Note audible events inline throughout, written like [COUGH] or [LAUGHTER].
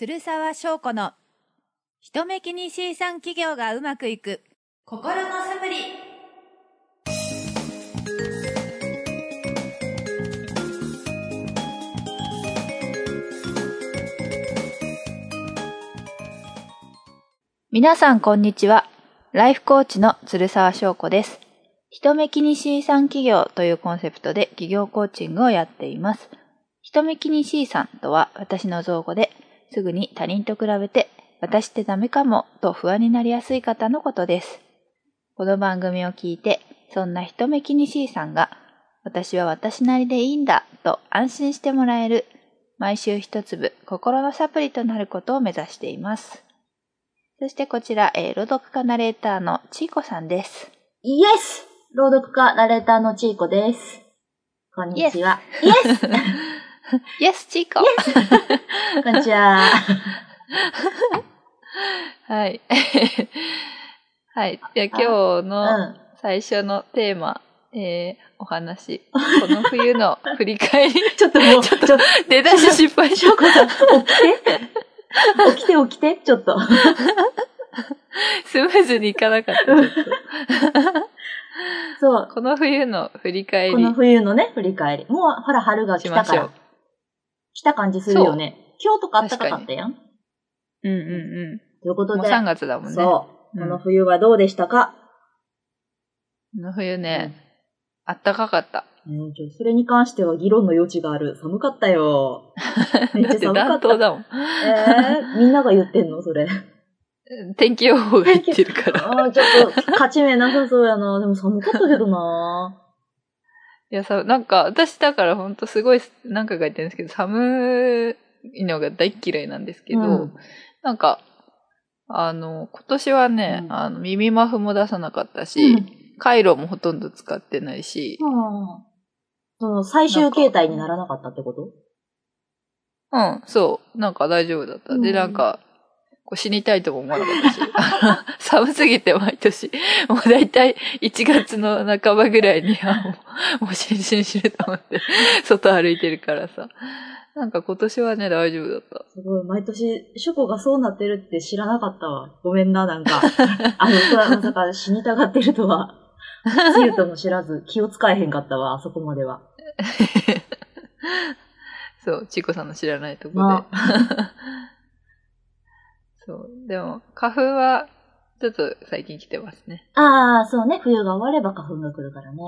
鶴沢翔子の人目気に C 産企業がうまくいく心のサプリ皆さんこんにちは。ライフコーチの鶴沢翔子です。人目気に C 産企業というコンセプトで企業コーチングをやっています。人目気に C さんとは私の造語ですぐに他人と比べて私ってダメかもと不安になりやすい方のことです。この番組を聞いてそんな人目気に C さんが私は私なりでいいんだと安心してもらえる毎週一粒心のサプリとなることを目指しています。そしてこちら、えー朗読家ナレーターのちいこさんです。イエス朗読家、ナレーターのちいこです。こんにちは。イエス [LAUGHS] イエス、ちいここんにちは。はい。[LAUGHS] はい。じゃあ今日うのん。最初のテーマ、えー、お話。この冬の振り返り。[LAUGHS] ちょっともう、ちょっと、出だし失敗しようしょうこさん、起きて。起きて起きて、ちょっと。スムーズにいかなかった。そうと。この冬の振り返このり冬のね、振り返り。もう、ほら、春が来たからしましょう。。来た感じするよね。今日とか暖かかったやん？うんうんうん。もうということで、3月だもんね。そう。うんこの冬はどうでしたか、この冬ね、あったかかった。うん、ちょそれに関しては議論の余地がある。寒かったよ。[LAUGHS] めっちゃ寒かった。暖冬だもん。えー、みんなが言ってんの？それ。天気予報が言ってるから。ああ、ちょっと、勝ち目なさそうやな。でも寒かったけどないやさ、なんか、私だからほんとすごい何回か言ってるんですけど、寒いのが大嫌いなんですけど、うん。なんか、あの、今年はね、うん。あの、耳マフも出さなかったし、うん。カイロもほとんど使ってないし、うん。その、最終形態にならなかったってこと？うん、そう、なんか大丈夫だった。で、うん。なんか、こう死にたいとも思わなかったし、[LAUGHS] 寒すぎて毎年、もう大体1月の半ばぐらいにはもう、もう死ぬ死ぬ死ぬと思って、外歩いてるからさ。なんか今年はね、大丈夫だった。すごい、毎年、ショコがそうなってるって知らなかったわ。ごめんな、なんか。あの、まさか死にたがってるとは、つゆとも知らず気を使えへんかったわ、あそこまでは。[LAUGHS] そう、チコさんの知らないとこで。まそう。でも、花粉は、ちょっと最近来てますね。ああ、そうね、冬が終われば花粉が来るからね。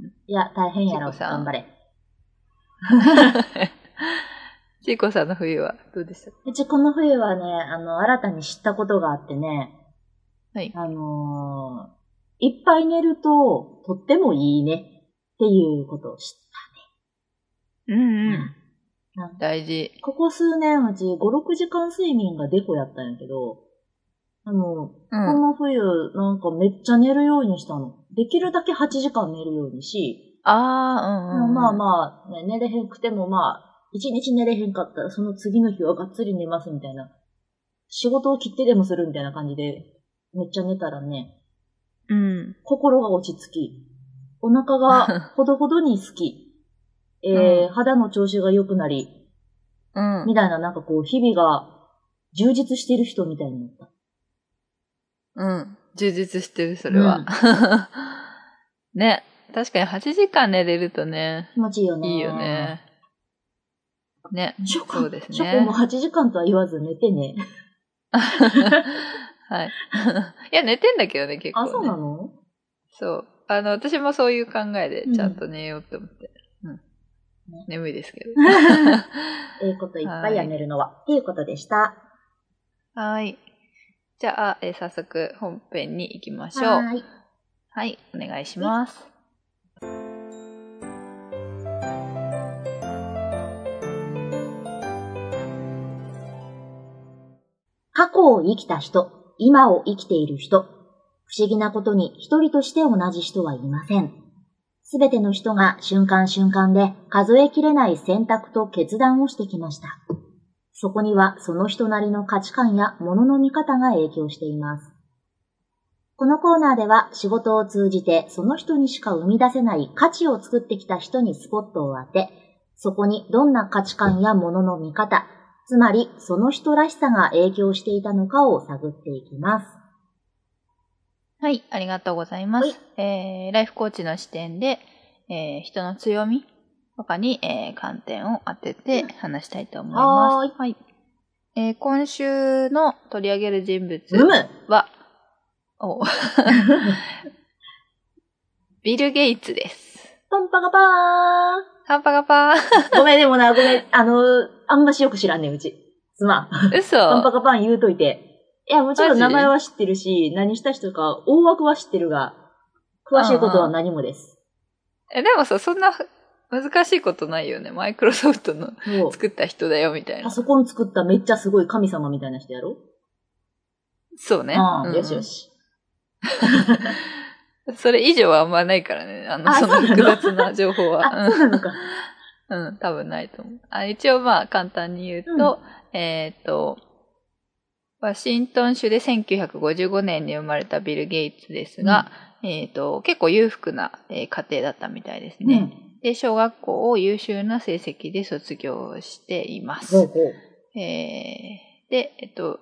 うん、いや、大変やろ、頑張れ。[LAUGHS] チコさんの冬はどうでした？かうちこの冬はね、あの、新たに知ったことがあってね、はい。あのーいっぱい寝ると、とってもいいねっていうことを知っうんうん。た。なん大事。ここ数年うち5、6時間睡眠がデコやったんやけど、あの、うこん。の冬なんかめっちゃ寝るようにしたの。できるだけ8時間寝るようにし、ああ、うんうん。まあまあ、ね、寝れへんくてもまあ、1日寝れへんかったらその次の日はがっつり寝ますみたいな。仕事を切ってでもするみたいな感じで、めっちゃ寝たらね、うん。心が落ち着き、お腹がほどほどに好き、えーうん肌の調子が良くなり、うん。みたいななんかこう、日々が充実してる人みたいになった。うん。充実してる、それは。[LAUGHS] ね。確かに8時間寝れるとね、気持ちいいよね。いいよね。ね。そうですねショコも8時間とは言わず寝てね。[LAUGHS] はい。[LAUGHS] いや、寝てんだけどね、結構、あ、ね。そうなの？そう。あの、私もそういう考えでうんちゃんと寝ようって思って。うん。ね [LAUGHS] 眠いですけど。[LAUGHS] ええこといっぱいやめるのは。っていうことでした。はい。じゃあ、えー早速本編に行きましょう。はーい。はい、お願いします。過去を生きた人、今を生きている人、不思議なことに一人として同じ人はいません。すべての人が瞬間瞬間で数えきれない選択と決断をしてきました。そこにはその人なりの価値観や物の見方が影響しています。このコーナーでは仕事を通じてその人にしか生み出せない価値を作ってきた人にスポットを当て、そこにどんな価値観や物の見方、つまり、その人らしさが影響していたのかを探っていきます。はい、ありがとうございます。えー、ライフコーチの視点で、えー、人の強みとかに、えー、観点を当てて話したいと思います。ははい。えー今週の取り上げる人物は、お [LAUGHS] ビル・ゲイツです。パンパカパーパンパカパー。ごめんでもな、ごめん。あの、あんましよく知らんねん、うち。すまん。嘘パンパカパン言うといて。いや、もちろん名前は知ってるし、何した人か、大枠は知ってるが、詳しいことは何もです。え、でもさ、そんな難しいことないよね。マイクロソフトの作った人だよ、みたいな。パソコン作っためっちゃすごい神様みたいな人やろ？そうね。ああ、うんうんよしよし。[LAUGHS] それ以上はあんまないからね。あの、あその？複雑な情報は。あ、そうなのか。うん、うん、多分ないと思う。あ一応まあ、簡単に言うと、えっ、と、ワシントン州で1955年に生まれたビル・ゲイツですが、えっ、と、結構裕福な、えー家庭だったみたいですね。で、小学校を優秀な成績で卒業しています。ほうほう。えーで、えっと、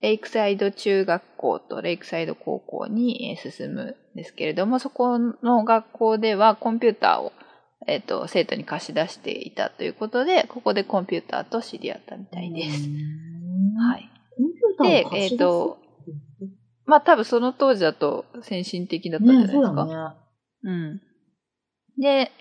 レイクサイド中学校とレイクサイド高校にえー進むんですけれども、そこの学校ではコンピューターを、えっと、生徒に貸し出していたということで、ここでコンピューターと知り合ったみたいです。ははい。でえっと、まあ多分その当時だと先進的だったんじゃないねですか。そうだね。うん。で、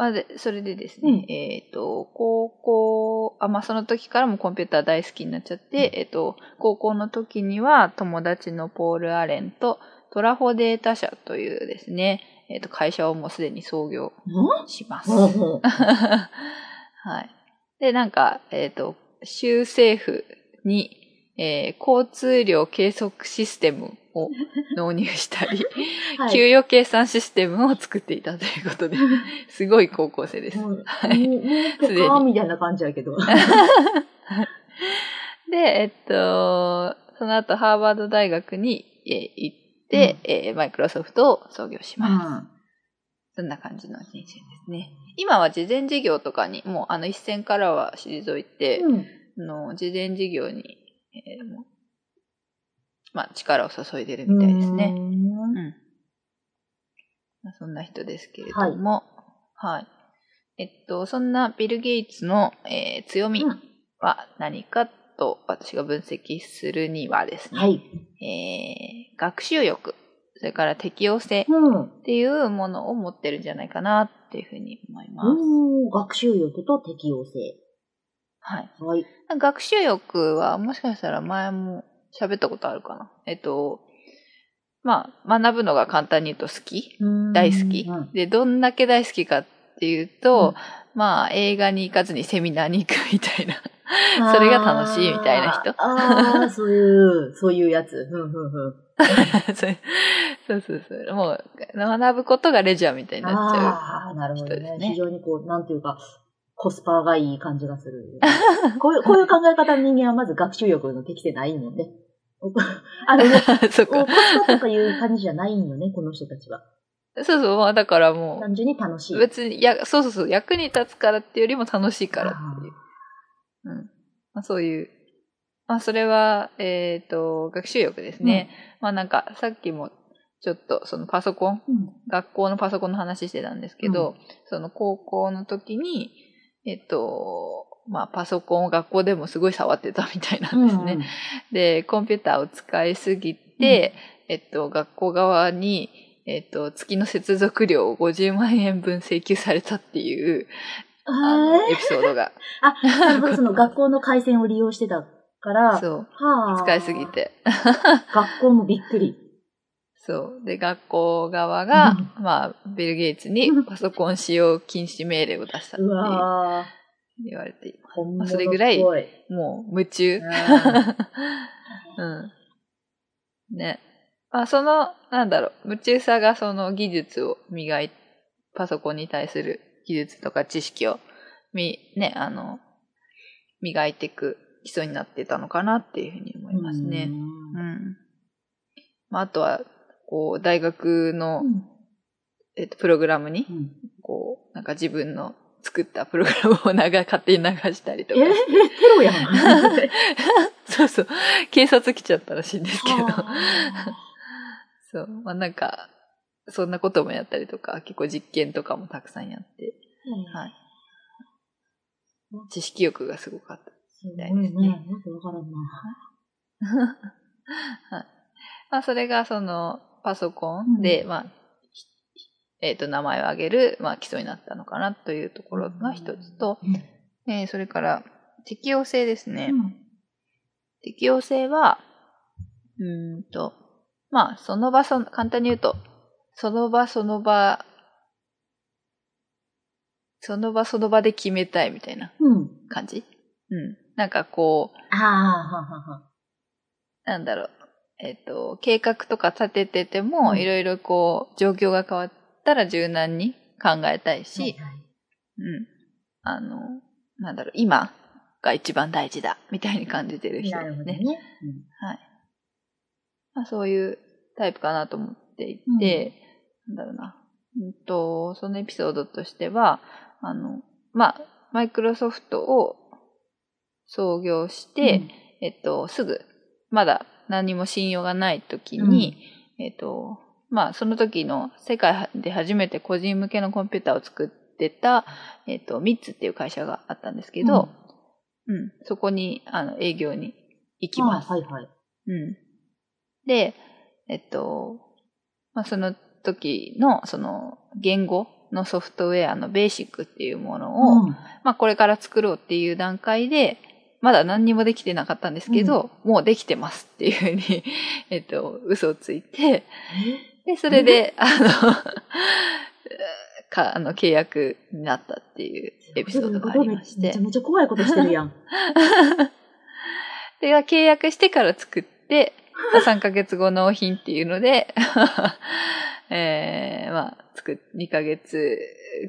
まあで、それでですね、うんえっ、と、高校、あ、まあその時からもコンピューター大好きになっちゃって、えっ、と、高校の時には友達のポール・アレンとトラホデータ社というですね、えっ、と、会社をもうすでに創業ん？します。[LAUGHS] はい。で、なんか、えっ、と、州政府に、えー交通量計測システムを納入したり、[LAUGHS] はい給与計算システムを作っていたということで、[LAUGHS] すごい高校生です。もう、はい [LAUGHS] すでみたいな感じやけど。で、えっと、その後ハーバード大学にえー行って、えーマイクロソフトを創業します。そんな感じの人生ですね。今は事前事業とかに、もうあの一線からは退いて、うん。あの事前事業に、まあ、力を注いでるみたいですね。ううんん。まあ、そんな人ですけれども、はい。えっと、そんなビル・ゲイツの、えー強みうんは何かと私が分析するにはですね、はい。えー学習欲、それから適応性うん。っていうものを持ってるんじゃないかなっていうふうに思います。うん学習欲と適応性。はい。はい。学習欲はもしかしたら前も喋ったことあるかな。えっと、まあ、学ぶのが簡単に言うと好き大好きうん。で、どんだけ大好きかっていうと、まあ、映画に行かずにセミナーに行くみたいな。それが楽しいみたいな人あーあー、そういう、そういうやつ。ふんふんふん。[LAUGHS] そうそうそう。もう、学ぶことがレジャーみたいになっちゃああ、なるほどね非常にこう、なんていうか、コスパがいい感じがする。[LAUGHS] こういう、こういう考え方の人間はまず学習欲の適性ないもんね。[LAUGHS] あの、もうう。そっか。コスパとかいう感じじゃないんよね、この人たちは。そうそう、まあだからも単純に楽しう、い。別に、や、そうそうそう、役に立つからっていうよりも楽しいからっていう。うん。まあそういう。まあそれは、えっ、と、学習欲ですね。まあなんか、さっきも、ちょっとそのパソコン、うん学校のパソコンの話してたんですけど、その高校の時に、えっと、まあパソコンを学校でもすごい触ってたみたいなんですね。で、コンピューターを使いすぎて、えっと、学校側に、えっと、月の接続料を50万円分請求されたっていう、あのえエピソードが、[LAUGHS] あ、なるほど、その学校の回線を利用してたから、[LAUGHS] そう、はあ、使いすぎ。て。学校もびっくり。そう。で、学校側が、まあ、ビル・ゲイツにパソコン使用禁止命令を出したって言われていまそれぐらい。もう、夢中。うん [LAUGHS] うん。ね。あ、その、なんだろう、夢中さがその技術を磨い、パソコンに対する技術とか知識を、み、ね、あの、磨いていく基礎になってたのかなっていうふうに思いますね。ううんん。まあ、あとは、こう、大学の、えっと、プログラムに、うんこう、なんか自分の作ったプログラムを長勝手に流したりとかえ、え、[LAUGHS] テロやん。そうそう。警察来ちゃったらしいんですけど。はそう。まあなんか、そんなこともやったりとか、結構実験とかもたくさんやって、あはい。知識欲がすごかった。すごいたいですねね。よくわからんな。[LAUGHS] はい。まあそれがそのパソコンで、まあ、ひえっ、と、名前を挙げる、まあ基礎になったのかなというところが一つと、えーそれから適応性ですね。うん適応性は、うーんと、まあ、その場その、簡単に言うと、その場その場、その場その場で決めたいみたいなうん。感じ？うん。なんかこう、ああ。なんだろう、えっ、と、計画とか立ててても、うんいろいろこう、状況が変わったら柔軟に考えたいし、はいはいうん。あの、なんだろう、今が一番大事だ、みたいに感じてる人なるほどね。ね。はい。まあ、そういうタイプかなと思っていて、なんだろうな。うんと、そのエピソードとしては、あの、まあ、マイクロソフトを創業して、えっと、すぐ、まだ何も信用がない時に、えっと、まあ、その時の世界で初めて個人向けのコンピューターを作ってた、えっと、ミッツっていう会社があったんですけど、うん、そこに、あの、営業に行きます。あはいはい。うん。で、えっと、まあ、その時の、その、言語のソフトウェアのベーシックっていうものを、うんまあ、これから作ろうっていう段階で、まだ何にもできてなかったんですけど、もうできてますっていうふうに、[LAUGHS] えっと、嘘をついて、で、それで、あの、[LAUGHS] か、あの、契約になったっていうエピソードがありましてめちゃ。めちゃ怖いことしてるやん。[LAUGHS] で、契約してから作って、まあ3ヶ月後納品っていうので、えー、まあ、作っ、2ヶ月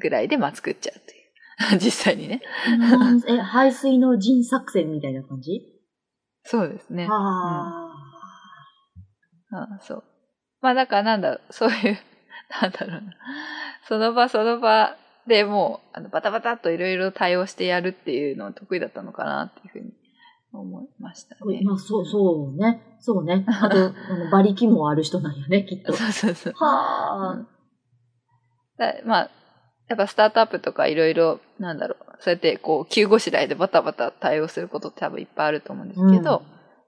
ぐらいで、まあ、作っちゃうという。[LAUGHS] 実際にね。え、排水の陣作戦みたいな感じ？そうですね。はあ。あそう。まあ、だからなんだろう、そういう、[LAUGHS] なんだろうな。その場その場でもう、あの、バタバタっといろいろ対応してやるっていうの得意だったのかなっていうふうに思いましたね。まあ、そう、そうね。そうね。あと、あの馬力もある人なんやね、きっと。[LAUGHS] そうそうそう。はあ。だまあ、やっぱスタートアップとかいろいろ、なんだろう、そうやってこう、急ごしらえでバタバタ対応することって多分いっぱいあると思うんですけど、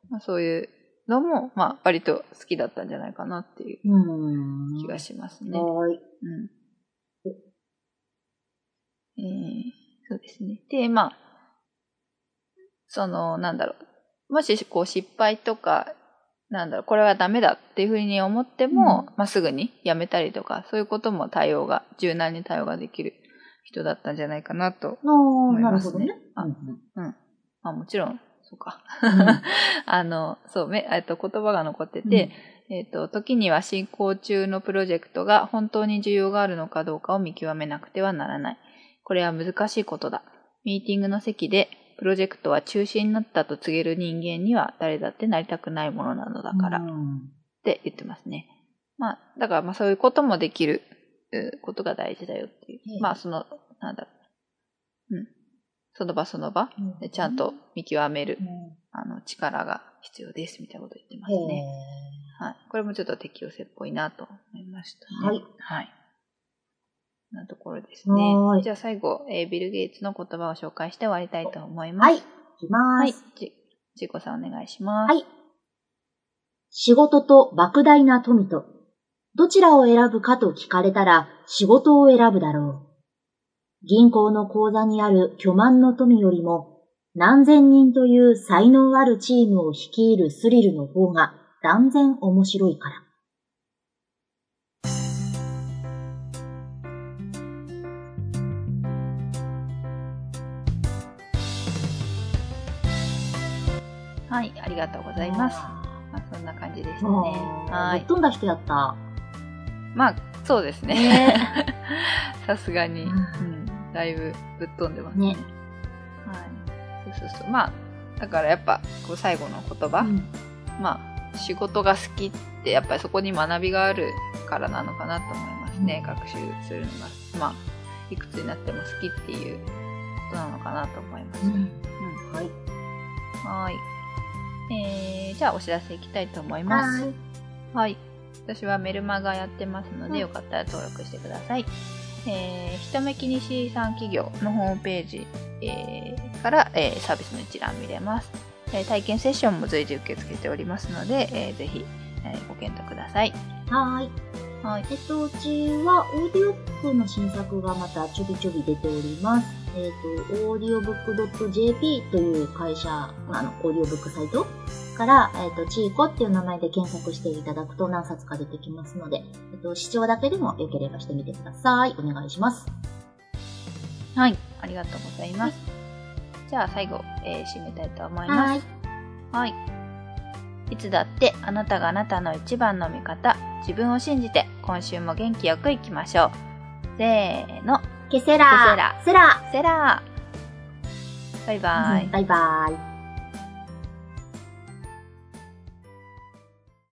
まあ、そういうのも、まあ、割と好きだったんじゃないかなっていううん。気がしますね。はーい。うん。えー、そうですね。で、まあ、その、なんだろう、もしこう失敗とか、なんだろう、これはダメだっていうふうに思っても、まあ、すぐにやめたりとか、そういうことも対応が、柔軟に対応ができる人だったんじゃないかなと。のいますねなるほどね。あうんうんまあもちろん、そうか。うん [LAUGHS] あの、そう、め、えっと、言葉が残ってて、えっと、時には進行中のプロジェクトが本当に需要があるのかどうかを見極めなくてはならない。これは難しいことだ。ミーティングの席で、プロジェクトは中止になったと告げる人間には誰だってなりたくないものなのだから、っうんて言ってますね。まあ、だからまあそういうこともできるうことが大事だよっていう。ええまあその、なんだろう。うん。その場その場でちゃんと見極めるうんあの、力が必要です、みたいなこと言ってまへすね。はい。これもちょっと適応性っぽいなと思いましたね。はい。はい。なところですはねじゃあ最後、えービル・ゲイツの言葉を紹介して終わりたいと思いーはい。ます。いきまはい。じ、じこさんお願いします。はい仕事と莫大な富と、どちらを選ぶかと聞かれたら仕事を選ぶだろう。銀行の口座にある巨万の富よりも、何千人という才能あるチームを率いるスリルの方が断然面白いから。りがとうございます。まあ、そんな感じでしたね。はい。飛んだ人やった。まあ、そうですね。ね [LAUGHS] さすがに、ううんん。だいぶぶっ飛んでますね。ねはい。そうそうそう。まあ、だからやっぱ、こう最後の言葉、うんまあ、仕事が好きって、やっぱりそこに学びがあるからなのかなと思いますね。うん学習するのが。まあ、いくつになっても好きっていうことなのかなと思います。うん。うんはい。はーい。えー、じゃあお知らせいきたいと思います。はい。はい。私はメルマガやってますので、うんよかったら登録してください。えー、ひとめきに C さん企業のホームページ、えーから、えーサービスの一覧見れます。えー体験セッションも随時受け付けておりますので、えーぜひ、えーご検討ください。はい。はい。えっと、うちは、オーディオブックの新作がまたちょびちょび出ております。えっと、オーディオブック .jp という会社、まああの、オーディオブックサイトから、えっと、チーコっていう名前で検索していただくと何冊か出てきますので、えっと、視聴だけでもよければしてみてください。お願いします。はい。ありがとうございます。じゃあ最後、えー締めたいと思います。はい。はい。いつだってあなたがあなたの一番の味方、自分を信じて今週も元気よくいきましょう。せーの、ケセラケセラセラセラーバイバイ。バイバイ。